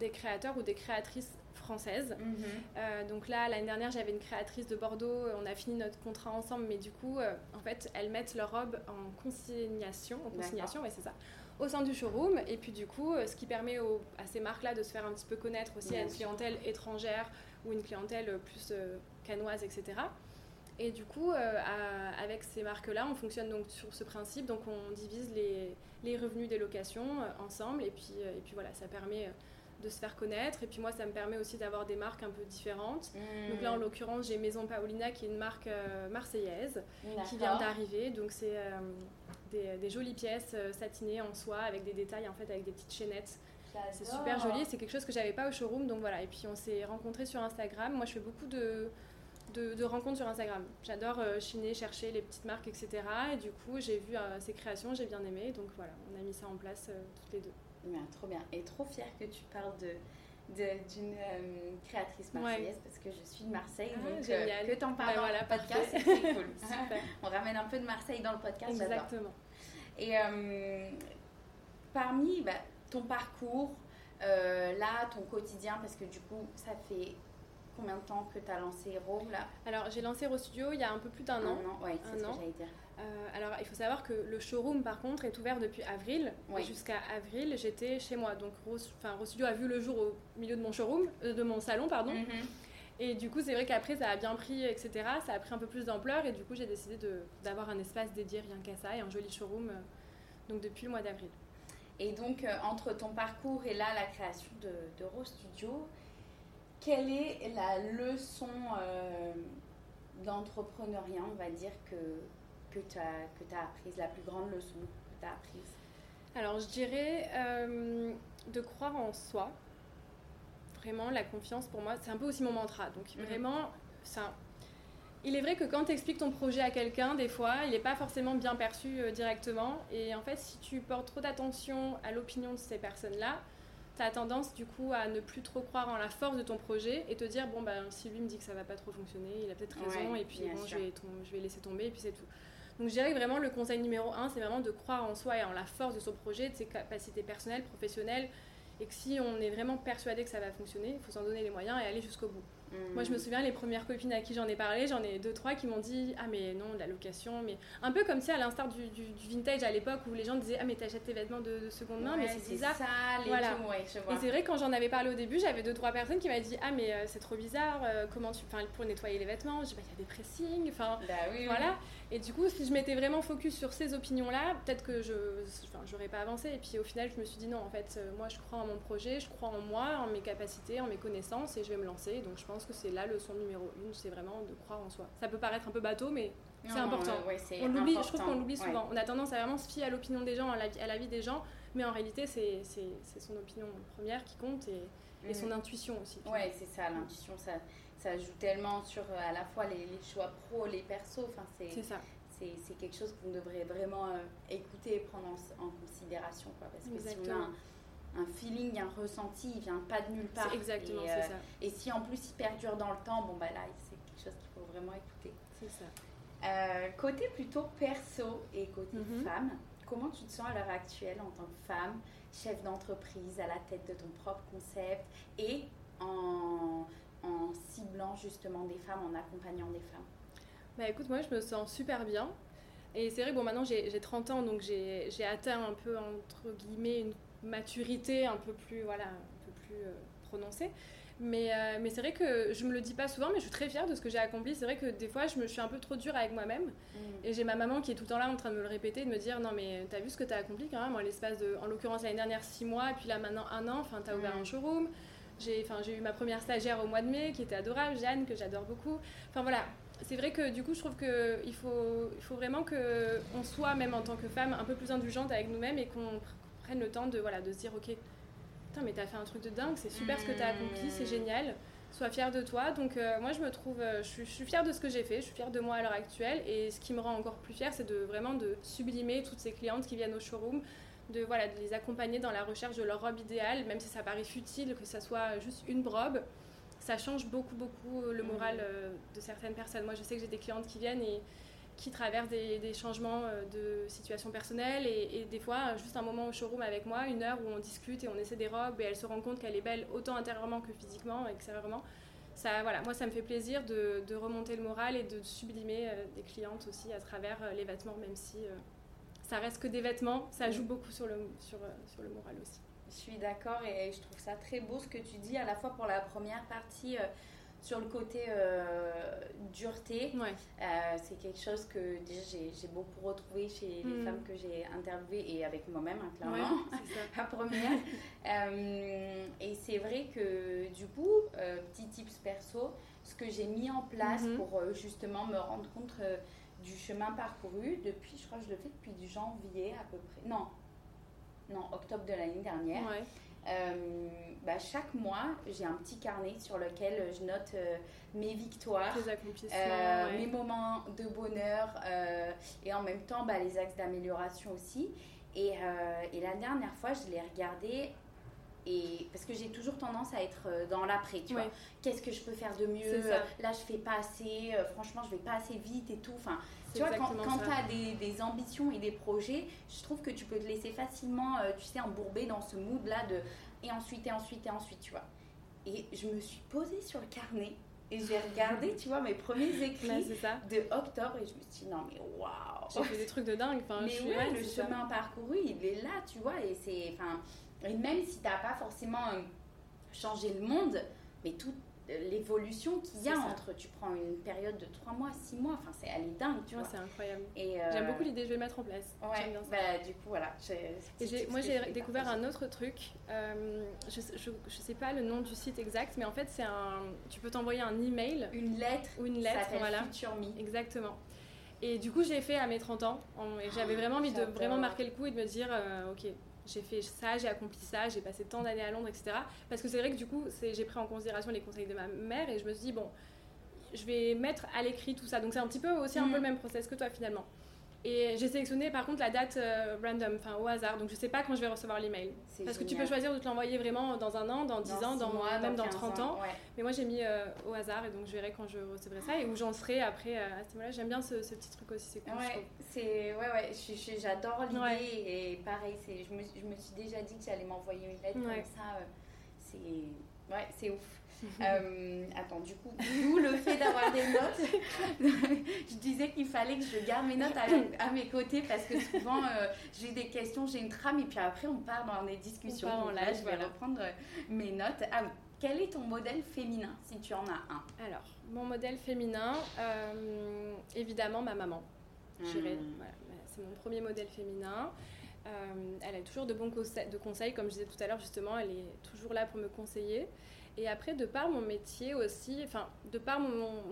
des créateurs ou des créatrices françaises. Mhm. Euh, donc là, l'année dernière, j'avais une créatrice de Bordeaux, on a fini notre contrat ensemble, mais du coup, euh, en fait, elles mettent leurs robes en consignation, en consignation, ouais, c'est ça, au sein du showroom. Et puis du coup, euh, ce qui permet aux- à ces marques-là de se faire un petit peu connaître aussi Bien à une sûr. clientèle étrangère ou une clientèle euh, plus euh, canoise, etc. Et du coup, euh, à- avec ces marques-là, on fonctionne donc sur ce principe. Donc, on divise les, les revenus des locations euh, ensemble. Et puis, euh, et puis voilà, ça permet euh, de se faire connaître. Et puis moi, ça me permet aussi d'avoir des marques un peu différentes. Donc là, en l'occurrence, j'ai Maison Paolina, qui est une marque euh, marseillaise, qui vient d'arriver. Donc, c'est euh, des, des jolies pièces euh, satinées en soie, avec des détails, en fait, avec des petites chaînettes. C'est super joli, c'est quelque chose que j'avais pas au showroom, donc voilà. Et puis on s'est rencontrés sur Instagram. Moi, je fais beaucoup de, de, de rencontres sur Instagram. J'adore euh, chiner, chercher les petites marques, etc. Et du coup, j'ai vu euh, ces créations, j'ai bien aimé. Donc voilà, on a mis ça en place euh, toutes les deux. Ouais, trop bien. Et trop fière que tu parles de d'une euh, créatrice Ouais. marseillaise parce que je suis de Marseille Ah, donc que t'en parles Bah dans voilà, le podcast c'est cool on ramène un peu de Marseille dans le podcast Exactement. Et parmi bah, ton parcours, là, ton quotidien, parce que du coup, ça fait combien de temps que tu as lancé Rome là Alors, j'ai lancé Raw Studio il y a un peu plus d'un an. Ouais, c'est ce que an. j'allais dire. Euh, alors, il faut savoir que le showroom, par contre, est ouvert depuis avril. Jusqu'à avril, j'étais chez moi. Donc, Rose Studio a vu le jour au milieu de mon showroom, euh, de mon salon, pardon. Mhm. Et du coup, c'est vrai qu'après, ça a bien pris, etc. Ça a pris un peu plus d'ampleur. Et du coup, j'ai décidé d'avoir un espace dédié rien qu'à ça et un joli showroom. euh, donc, depuis le mois d'avril. Et donc, euh, entre ton parcours et là, la création de, de Rose Studio, quelle est la leçon euh, d'entrepreneuriat, on va dire, que, que tu as, apprise, la plus grande leçon que tu as apprise? Alors, je dirais euh, de croire en soi. Vraiment, la confiance pour moi, c'est un peu aussi mon mantra. Donc, Mhm. vraiment, ça. Il est vrai que quand tu expliques ton projet à quelqu'un, des fois, il n'est pas forcément bien perçu euh, directement. Et en fait, si tu portes trop d'attention à l'opinion de ces personnes-là, tu as tendance du coup à ne plus trop croire en la force de ton projet et te dire bon ben si lui me dit que ça va pas trop fonctionner, il a peut-être raison Ouais, et puis bon je vais, je vais laisser tomber et puis c'est tout. Donc je dirais que vraiment le conseil numéro un c'est vraiment de croire en soi et en la force de son projet, de ses capacités personnelles, professionnelles Et que si on est vraiment persuadé que ça va fonctionner, il faut s'en donner les moyens et aller jusqu'au bout. Moi, je me souviens, les premières copines à qui j'en ai parlé, j'en ai deux, trois qui m'ont dit Ah, mais non, la location. Mais un peu comme si, à l'instar du, du, vintage à l'époque où les gens disaient Ah, mais t'achètes tes vêtements de, seconde main, mais c'est bizarre. Ça, les voilà. et c'est vrai, quand j'en avais parlé au début, j'avais deux, trois personnes qui m'avaient dit Ah, mais euh, c'est trop bizarre, euh, comment tu. Enfin, pour nettoyer les vêtements, je dis Bah, il y a des pressings. Enfin, bah, oui, voilà. Et du coup, si je m'étais vraiment focus sur ces opinions-là, peut-être que je j'aurais pas avancé. Et puis au final, je me suis dit non, en fait, euh, moi je crois en mon projet, je crois en moi, en mes capacités, en mes connaissances et je vais me lancer. Donc je pense que c'est là le son numéro une, c'est vraiment de croire en soi. Ça peut paraître un peu bateau, mais c'est important. on l'oublie, je trouve qu'on l'oublie souvent. On a tendance à vraiment se fier à l'opinion des gens, à la, à la, vie des gens, mais en réalité, c'est son opinion première qui compte et, et son mm. intuition aussi. Ouais, c'est ça, l'intuition, ça, ça joue tellement sur à la fois les, les choix pro, les persos. Enfin, c'est ça c'est quelque chose qu'on devrait vraiment euh, écouter et prendre en, considération. Quoi, parce que si on a un, feeling, un ressenti, il vient pas de nulle part. Exactement, euh, ça. et si en plus il perdure dans le temps, bon bah là, c'est quelque chose qu'il faut vraiment écouter. C'est ça. Euh, côté plutôt perso et côté mhm. femme, comment tu te sens à l'heure actuelle en tant que femme, chef d'entreprise, à la tête de ton propre concept et en, en ciblant justement des femmes, en accompagnant des femmes? Bah écoute, moi je me sens super bien. Et c'est vrai, bon maintenant j'ai 30 ans, donc j'ai atteint un peu, entre guillemets, une maturité un peu plus, voilà, un peu plus euh, prononcée. Mais, euh, mais c'est vrai que je me le dis pas souvent, mais je suis très fière de ce que j'ai accompli. C'est vrai que des fois, je me suis un peu trop dure avec moi-même. Mm. Et j'ai ma maman qui est tout le temps là en train de me le répéter, de me dire Non, mais t'as vu ce que t'as accompli quand même, en l'espace de, en l'occurrence l'année dernière, 6 mois, et puis là maintenant un an, enfin t'as ouvert mm. un showroom. J'ai eu ma première stagiaire au mois de mai qui était adorable, Jeanne, que j'adore beaucoup. Enfin voilà, c'est vrai que du coup, je trouve qu'il faut, il faut vraiment qu'on soit, même en tant que femme, un peu plus indulgente avec nous-mêmes et qu'on prenne le temps de, voilà, de se dire Ok, putain, mais t'as fait un truc de dingue, c'est super ce que t'as accompli, c'est génial, sois fière de toi. Donc, euh, moi, je me trouve, euh, je, suis fière de ce que j'ai fait, je suis fière de moi à l'heure actuelle et ce qui me rend encore plus fière, c'est de vraiment de sublimer toutes ces clientes qui viennent au showroom. De, voilà, de les accompagner dans la recherche de leur robe idéale, même si ça paraît futile, que ça soit juste une robe ça change beaucoup, beaucoup le moral euh, de certaines personnes. Moi, je sais que j'ai des clientes qui viennent et qui traversent des, changements euh, de situation personnelle et, des fois, juste un moment au showroom avec moi, une heure où on discute et on essaie des robes et elle se rend compte qu'elle est belle autant intérieurement que physiquement, extérieurement. Ça, voilà, moi, ça me fait plaisir de, remonter le moral et de sublimer des clientes aussi à travers les vêtements, même si ça reste que des vêtements, ça joue beaucoup sur le, sur, sur le moral aussi. Je suis d'accord et je trouve ça très beau ce que tu dis, à la fois pour la première partie euh, sur le côté euh, dureté. Euh, c'est quelque chose que déjà j'ai beaucoup retrouvé chez les mm. femmes que j'ai interviewées et avec moi-même, hein, clairement, la première. et c'est vrai que du coup, petit tips perso, ce que j'ai mis en place mm-hmm. pour justement me rendre compte du chemin parcouru depuis, je crois que je le fais depuis du janvier à peu près. Non, non, octobre de l'année dernière. Euh, bah, chaque mois, j'ai un petit carnet sur lequel je note euh, mes victoires, euh, mes moments de bonheur et en même temps bah, les axes d'amélioration aussi. Et, et, la dernière fois, je l'ai regardé et parce que j'ai toujours tendance à être dans l'après, tu vois. Qu'est-ce que je peux faire de mieux? Là, je fais pas assez. franchement, je vais pas assez vite et tout. Enfin, tu vois, quand, quand tu as des, des, ambitions et des projets, je trouve que tu peux te laisser facilement, euh, tu sais, embourber dans ce mood-là de et ensuite, et ensuite, et ensuite, tu vois. Et je me suis posée sur le carnet et j'ai regardé, tu vois, mes premiers écrits de octobre et je me suis dit, non, mais waouh! J'ai fait des trucs de dingue. Enfin, mais je ouais, le chemin parcouru, il est là, tu vois, et c'est. Enfin, et même si tu n'as pas forcément euh, changé le monde, mais tout l'évolution qu'il y a entre tu prends une période de 3 mois 6 mois enfin c'est elle est dingue tu vois. c'est incroyable. Et euh, j'aime beaucoup l'idée je vais le mettre en place. Ouais bah, du coup voilà et moi j'ai découvert un autre truc euh, je, je, sais pas le nom du site exact mais en fait c'est un tu peux t'envoyer un email. Une lettre ou une lettre voilà. Future Me. exactement. Et du coup j'ai fait à mes 30 ans et j'avais vraiment envie de vraiment marquer le coup et de me dire euh, ok j'ai fait ça, j'ai accompli ça, j'ai passé tant d'années à Londres, etc. Parce que c'est vrai que du coup, j'ai pris en considération les conseils de ma mère et je me suis dit, bon, je vais mettre à l'écrit tout ça. Donc c'est un petit peu aussi un peu le mm. même process que toi finalement. Et j'ai sélectionné par contre la date euh, random, enfin au hasard, donc je sais pas quand je vais recevoir l'email. Parce que tu peux choisir de te l'envoyer vraiment dans un an, dans 10 ans, dans, mois, même dans, 30 ans. Mais moi j'ai mis euh, au hasard et donc je verrai quand je recevrai ça et où j'en serai après euh, à ce moment-là. J'aime bien ce, petit truc aussi, c'est cool. Ouais, c'est, ouais, ouais, j'adore l'idée et pareil, je me, je me suis déjà dit que j'allais m'envoyer une lettre comme ça. c'est, ouais, c'est ouf. Euh, attends, du coup, d'où le fait d'avoir des notes? je disais qu'il fallait que je garde mes notes à, mes côtés parce que souvent euh, j'ai des questions, j'ai une trame et puis après on part dans des discussions. là, je vais reprendre euh, mes notes. Ah, quel est ton modèle féminin si tu en as un? Alors, mon modèle féminin, évidemment ma maman. Hmm. c'est mon premier modèle féminin. Elle a toujours de bons de conseils, comme je disais tout à l'heure, justement, elle est toujours là pour me conseiller. Et après, de par mon métier aussi, enfin, de par mon,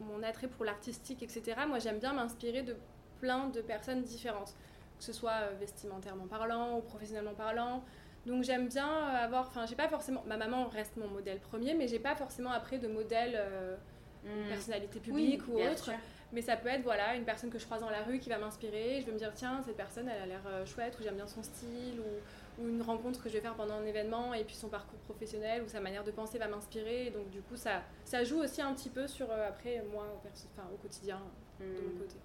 mon, attrait pour l'artistique, etc., moi j'aime bien m'inspirer de plein de personnes différentes, que ce soit euh, vestimentairement parlant ou professionnellement parlant. Donc j'aime bien avoir, enfin, j'ai pas forcément, ma maman reste mon modèle premier, mais j'ai pas forcément après de modèle euh, hmm. personnalité publique ou autre. Mais ça peut être voilà une personne que je croise dans la rue qui va m'inspirer. Je vais me dire tiens cette personne elle a l'air euh, chouette ou j'aime bien son style ou ou une rencontre que je vais faire pendant un événement et puis son parcours professionnel ou sa manière de penser va m'inspirer. Donc du coup, ça, ça joue aussi un petit peu sur, euh, après, moi, au, enfin, au quotidien, de mon hmm. côté.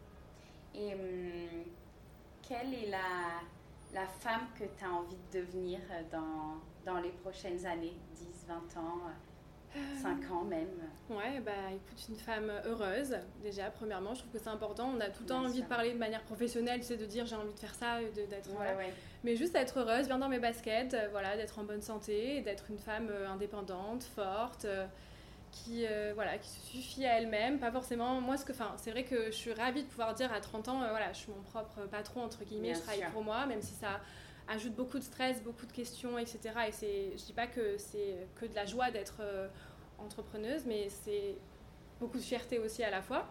Et hum, quelle est la, la femme que tu as envie de devenir euh, dans, dans les prochaines années, 10, 20 ans 5 ans même. Ouais, bah écoute, une femme heureuse, déjà, premièrement, je trouve que c'est important. On a tout le temps envie de parler de manière professionnelle, c'est de dire j'ai envie de faire ça, d'être. Ouais, Mais juste être heureuse, bien dans mes baskets, euh, voilà, d'être en bonne santé, d'être une femme euh, indépendante, forte. Euh, qui voilà qui se suffit à elle-même pas forcément moi ce que enfin c'est vrai que je suis ravie de pouvoir dire à 30 ans voilà je suis mon propre patron entre guillemets je travaille pour moi même si ça ajoute beaucoup de stress, beaucoup de questions, etc. Et c'est, je dis pas que c'est que de la joie d'être euh, entrepreneuse, mais c'est beaucoup de fierté aussi à la fois.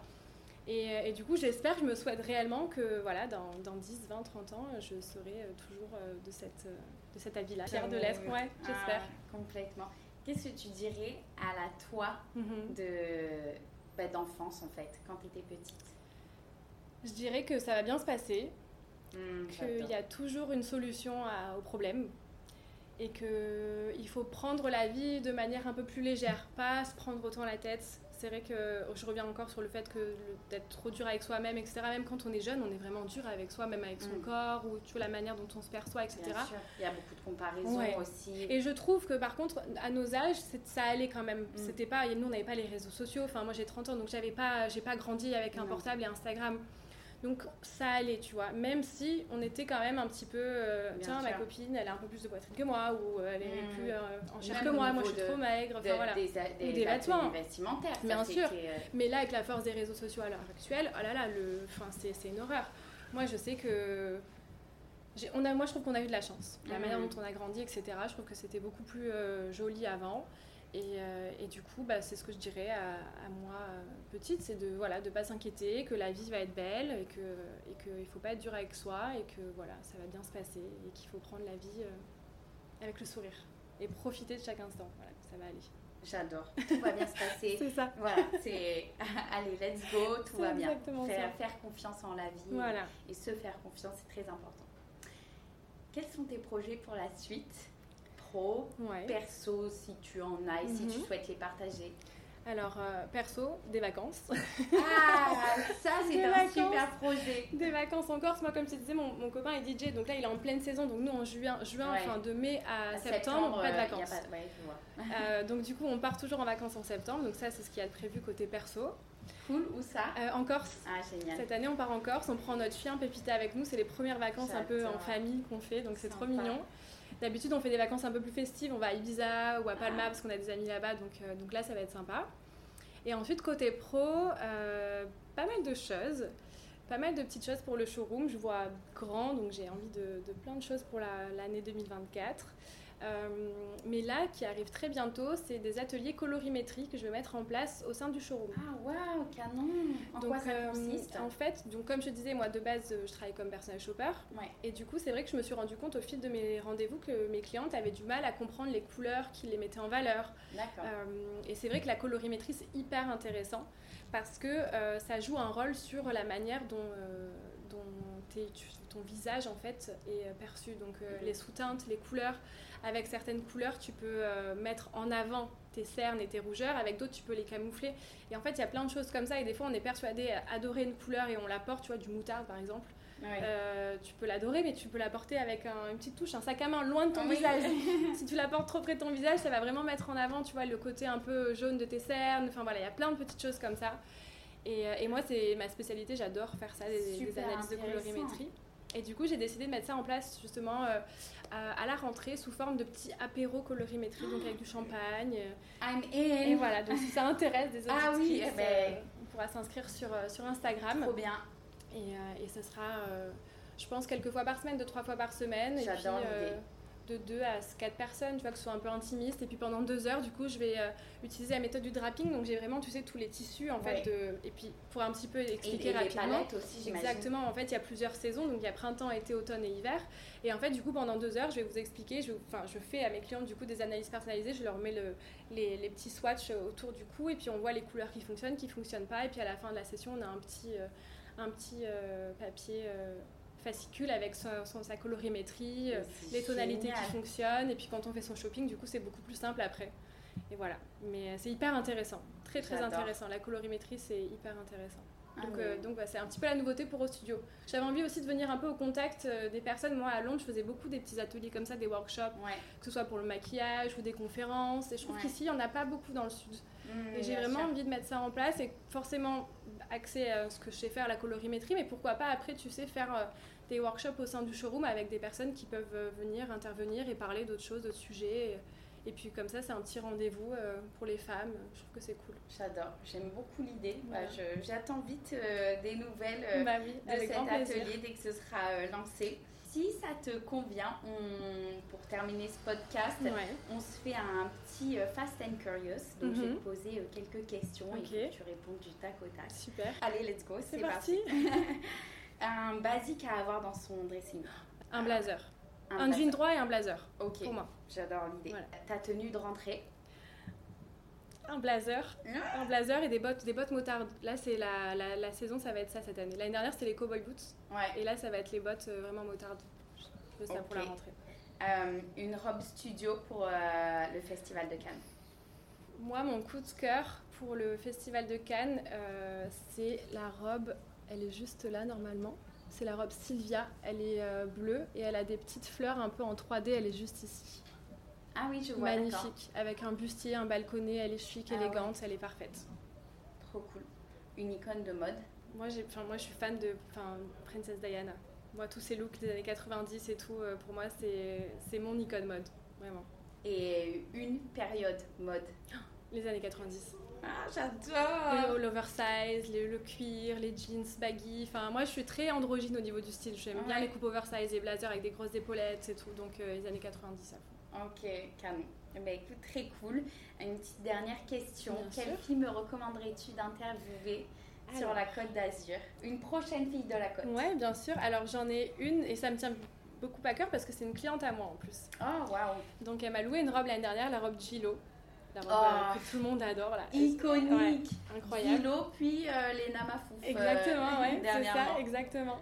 Et, euh, et du coup, j'espère, je me souhaite réellement que voilà, dans, dans 10, 20, 30 ans, je serai euh, toujours de, cette, de cet avis-là. Fière de l'être, ouais, j'espère. Ah, complètement. Qu'est-ce que tu dirais à la toi mhm. de, bah, d'enfance, en fait, quand tu étais petite? Je dirais que ça va bien se passer, Hmm, qu'il y a toujours une solution au problème et qu'il faut prendre la vie de manière un peu plus légère, pas se prendre autant la tête. C'est vrai que je reviens encore sur le fait que d'être trop dur avec soi-même, etc. Même quand on est jeune, on est vraiment dur avec soi, même avec son hmm. corps ou tu vois, la manière dont on se perçoit, etc. Il y a beaucoup de comparaisons aussi. Et je trouve que par contre, à nos âges, ça allait quand même. Hmm. C'était pas, nous, on n'avait pas les réseaux sociaux. Enfin, moi, j'ai 30 ans, donc j'avais pas, j'ai pas grandi avec un portable et Instagram. Donc ça allait, tu vois. Même si on était quand même un petit peu. Euh, tiens, ma copine, elle a un peu plus de poitrine que moi, ou euh, elle est hmm. plus euh, en chair que moi, moi je suis trop maigre. Enfin, voilà. Des, des, des vêtements. vestimentaires. Bien sûr. Mais là, avec la force des réseaux sociaux à l'heure actuelle, oh là là, le... c'est une horreur. Moi, je sais que. On a, moi, je trouve qu'on a eu de la chance. La hmm. manière dont on a grandi, etc., je trouve que c'était beaucoup plus joli avant. Euh, et, du coup, bah, c'est ce que je dirais à, moi euh, petite, c'est de ne voilà, de pas s'inquiéter, que la vie va être belle et qu'il et que ne faut pas être dur avec soi et que voilà, ça va bien se passer et qu'il faut prendre la vie euh, avec le sourire et profiter de chaque instant. Voilà, ça va aller. J'adore, tout va bien se passer. c'est ça. Voilà, c'est allez, let's go, tout va bien. Faire, faire, confiance en la vie voilà. et se faire confiance, c'est très important. Quels sont tes projets pour la suite? Perso si tu en as et si tu mhm. souhaites les partager alors, euh, perso, des vacances. Ah, ça, c'est un super projet. Des vacances en Corse. Moi, comme je te disais, mon, mon, copain est DJ, donc là, il est en pleine saison. Donc, nous, en juin, juin enfin, de mai à, septembre, pas de vacances. Euh, donc, du coup, on part toujours en vacances en septembre. Donc, ça, c'est ce qu'il y a de prévu côté perso. Cool, où ça? Euh, En Corse. Ah, génial. Cette année, on part en Corse. On prend notre chien Pépita avec nous. C'est les premières vacances un peu en famille qu'on fait. Donc, c'est trop mignon. D'habitude, on fait des vacances un peu plus festives. On va à Ibiza ou à Palma parce qu'on a des amis là-bas. Donc, euh, donc là, ça va être sympa. Et ensuite, côté pro, euh, pas mal de choses. Pas mal de petites choses pour le showroom. Je vois grand, donc j'ai envie de, plein de choses pour l'année 2024. Euh, mais là, qui arrive très bientôt, c'est des ateliers colorimétrie que je vais mettre en place au sein du showroom. Ah waouh, canon En donc, quoi ça euh, consiste En fait, donc comme je disais, moi de base, je travaille comme personnel shopper. Ouais. Et du coup, c'est vrai que je me suis rendu compte au fil de mes rendez-vous que mes clientes avaient du mal à comprendre les couleurs qui les mettaient en valeur. D'accord. Euh, et c'est vrai que la colorimétrie, c'est hyper intéressant parce que euh, ça joue un rôle sur la manière dont, euh, ton visage en fait est euh, perçu. Donc euh, Mhm. les sous-teintes, les couleurs. Avec certaines couleurs, tu peux euh, mettre en avant tes cernes et tes rougeurs. Avec d'autres, tu peux les camoufler. Et en fait, il y a plein de choses comme ça. Et des fois, on est persuadé à adorer une couleur et on la porte, tu vois, du moutarde par exemple. Ouais. Euh, tu peux l'adorer, mais tu peux la porter avec un- une petite touche, un sac à main loin de ton visage. si tu la portes trop près de ton visage, ça va vraiment mettre en avant, tu vois, le côté un peu jaune de tes cernes. Enfin voilà, il y a plein de petites choses comme ça. Et, euh, et moi, c'est ma spécialité, j'adore faire ça, des, analyses de colorimétrie. Et du coup, j'ai décidé de mettre ça en place justement euh, à, à la rentrée sous forme de petits apéros colorimétrie, donc avec du champagne. I'm Et in voilà, donc si ça intéresse des Ah oui, auditrices, eh ben- euh, on pourra s'inscrire sur, euh, sur Instagram. Trop bien. Et, euh, et ce sera, euh, je pense, quelques fois par semaine, deux, trois fois par semaine. Et J'adore euh. De deux à quatre personnes, tu vois, que ce soit un peu intimiste. Et puis pendant deux heures, du coup, je vais euh, utiliser la méthode du draping. Donc j'ai vraiment, tu sais, tous les tissus, en Ouais. fait. De... Et puis pour un petit peu Et, expliquer et les rapidement. palettes aussi, j'imagine. Exactement, en fait, il y a plusieurs saisons, donc il y a printemps, été, automne et hiver. Et en fait, du coup, pendant deux heures, je vais vous expliquer, je, enfin, je fais à mes clientes du coup des analyses personnalisées, je leur mets le, les, les petits swatchs autour du cou, et puis on voit les couleurs qui fonctionnent, qui fonctionnent pas, et puis à la fin de la session, on a un petit, euh, un petit euh, papier euh, fascicule avec son, son- sa colorimétrie, euh, les tonalités génial. qui fonctionnent, et puis quand on fait son shopping, du coup, c'est beaucoup plus simple après. Et voilà, mais euh, c'est hyper intéressant, très très intéressant. La colorimétrie, c'est hyper intéressant. Ah Donc, euh, donc bah, c'est un petit peu la nouveauté pour au studio. J'avais envie aussi de venir un peu au contact euh, des personnes. Moi, à Londres, je faisais beaucoup des petits ateliers comme ça, des workshops, Ouais. que ce soit pour le maquillage ou des conférences. Et je trouve Ouais. qu'ici, il n'y en a pas beaucoup dans le sud. Mm, Et j'ai vraiment sûr. envie de mettre ça en place et forcément axé à ce que je sais faire, la colorimétrie, mais pourquoi pas après, tu sais, faire euh, des workshops au sein du showroom avec des personnes qui peuvent euh, venir intervenir et parler d'autres choses, d'autres sujets. Et, et puis comme ça, c'est un petit rendez-vous euh, pour les femmes. Je trouve que c'est cool. J'adore, j'aime beaucoup l'idée. Voilà. Bah, J'attends vite euh, des nouvelles euh, bah oui, de cet plaisir. atelier dès que ce sera euh, lancé. Si ça te convient, on- pour terminer ce podcast, Ouais. on se fait un petit euh, Fast and Curious. Donc je vais Mhm. te poser euh, quelques questions et tu réponds du tac au tac. Super. Allez, let's go, C'est parti. un basique à avoir dans son dressing. Un blazer. Un, blazer. jean droit et un blazer, Ok, pour moi. j'adore l'idée. Voilà. Ta tenue de rentrée. Un blazer, un blazer et des bottes, des bottes motardes. Là, c'est la, la, la saison, ça va être ça cette année. L'année dernière, c'était les cowboy boots. Ouais. Et là, ça va être les bottes euh, vraiment motardes. Je veux ça pour la rentrée. Euh, une robe studio pour euh, le festival de Cannes. Moi, mon coup de cœur pour le festival de Cannes, c'est la robe. Elle est juste là normalement. C'est la robe Sylvia. Elle est bleue et elle a des petites fleurs un peu en 3D. Elle est juste ici. Ah oui, je vois. Magnifique. Avec un bustier, un balconnet. Elle est chic, Ah ouais. élégante. Elle est parfaite. Trop cool. Une icône de mode. Moi, je suis fan de Princess Diana. Moi, tous ces looks des années 90 et tout, euh, pour moi, c'est, mon icône mode. Vraiment. Et une période mode. Les années 90. Ah, j'adore L'oversize, le, le cuir, les jeans baggy. Enfin, moi, je suis très androgyne au niveau du style. J'aime bien Ouais. les coupes oversize, les blazers avec des grosses épaulettes et tout. Donc, euh, les années 90 à fond. Ok, canon. Ben, écoute, très cool. Une petite dernière question. Bien Quelle sûr. fille me recommanderais-tu d'interviewer sur la Côte d'Azur? Une prochaine fille de la Côte. Ouais, bien sûr. Alors, j'en ai une et ça me tient beaucoup à cœur parce que c'est une cliente à moi en plus. Oh, waouh Donc, elle m'a loué une robe l'année dernière, la robe Gilo. La robe Oh. euh, que tout le monde adore là. Iconique Ouais, incroyable. Philo, puis euh, les Namafouf. euh, Exactement, ouais, c'est ça, exactement.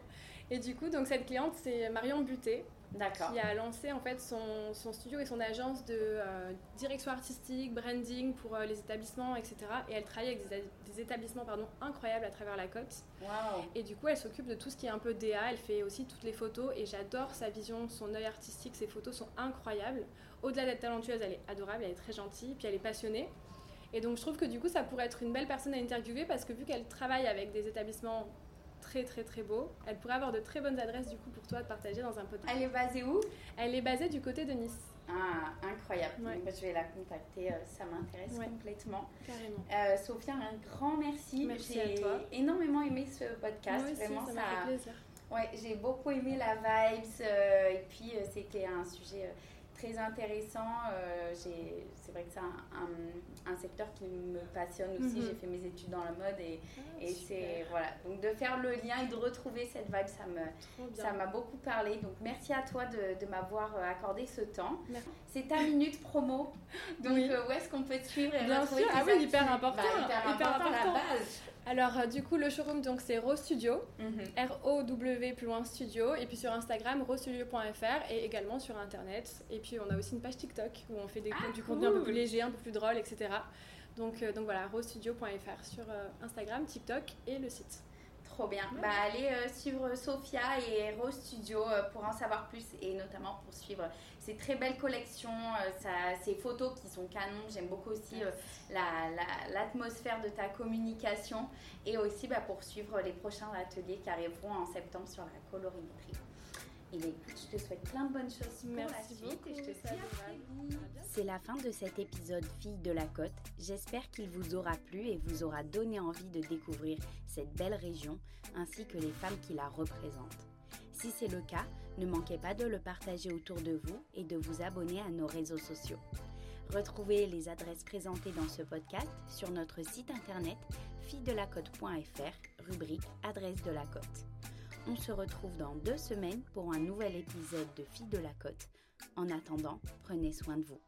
Et du coup, donc cette cliente, c'est Marion Buté, D'accord. qui a lancé en fait son, son studio et son agence de euh, direction artistique, branding pour euh, les établissements, etc. Et elle travaille avec des, des établissements pardon, incroyables à travers la côte. Waouh Et du coup, elle s'occupe de tout ce qui est un peu DA. Elle fait aussi toutes les photos et j'adore sa vision, son œil artistique. Ses photos sont incroyables. Au-delà d'être talentueuse, elle est adorable, elle est très gentille, puis elle est passionnée. Et donc, je trouve que du coup, ça pourrait être une belle personne à interviewer parce que vu qu'elle travaille avec des établissements très très très beaux, elle pourrait avoir de très bonnes adresses du coup pour toi de partager dans un podcast. Elle est basée où? Elle est basée du côté de Nice, Ah, incroyable. Ouais. Donc, je vais la contacter, euh, ça m'intéresse Ouais. complètement. carrément. Euh, Sophia, un grand merci. Merci à J'ai toi. énormément aimé ce podcast. Moi aussi, Vraiment, ça ça, m'a fait plaisir. Ouais, j'ai beaucoup aimé la vibes euh, et puis euh, c'était un sujet euh, très intéressant. Euh, c'est vrai que c'est un, un, secteur qui me passionne aussi. Mhm. J'ai fait mes études dans la mode et, ah, et c'est voilà. Donc de faire le lien et de retrouver cette vibe, ça me ça m'a beaucoup parlé. Donc merci à toi de, de m'avoir euh, accordé ce temps. C'est ta minute promo. Donc euh, où est-ce qu'on peut te suivre et Bien sûr. Ah oui, hyper important. Bah, hyper, hyper important, la base. Alors, du coup, le showroom, donc c'est Rose Studio, mhm. R-O-W plus loin studio, et puis sur Instagram, rosestudio.fr, et également sur Internet. Et puis, on a aussi une page TikTok où on fait des, ah, du contenu un peu plus léger, un peu plus drôle, etc. Donc, euh, donc voilà, rosestudio.fr sur euh, Instagram, TikTok et le site. Trop bien. Bah, allez euh, suivre Sophia et Rose Studio pour en savoir plus et notamment pour suivre ces très belles collections, ça, ces photos qui sont canons. J'aime beaucoup aussi l'atmosphère de ta communication et aussi bah, pour suivre les prochains ateliers qui arriveront en septembre sur la colorimétrie. Et bien, écoute, je te souhaite plein de bonnes choses pour Merci la suite beaucoup. et je te C'est la fin de cet épisode Fille de la Côte. J'espère qu'il vous aura plu et vous aura donné envie de découvrir cette belle région ainsi que les femmes qui la représentent. Si c'est le cas, ne manquez pas de le partager autour de vous et de vous abonner à nos réseaux sociaux. Retrouvez les adresses présentées dans ce podcast sur notre site internet fille-de-la-côte.fr, rubrique Adresse de la Côte. On se retrouve dans deux semaines pour un nouvel épisode de Filles de la Côte. En attendant, prenez soin de vous.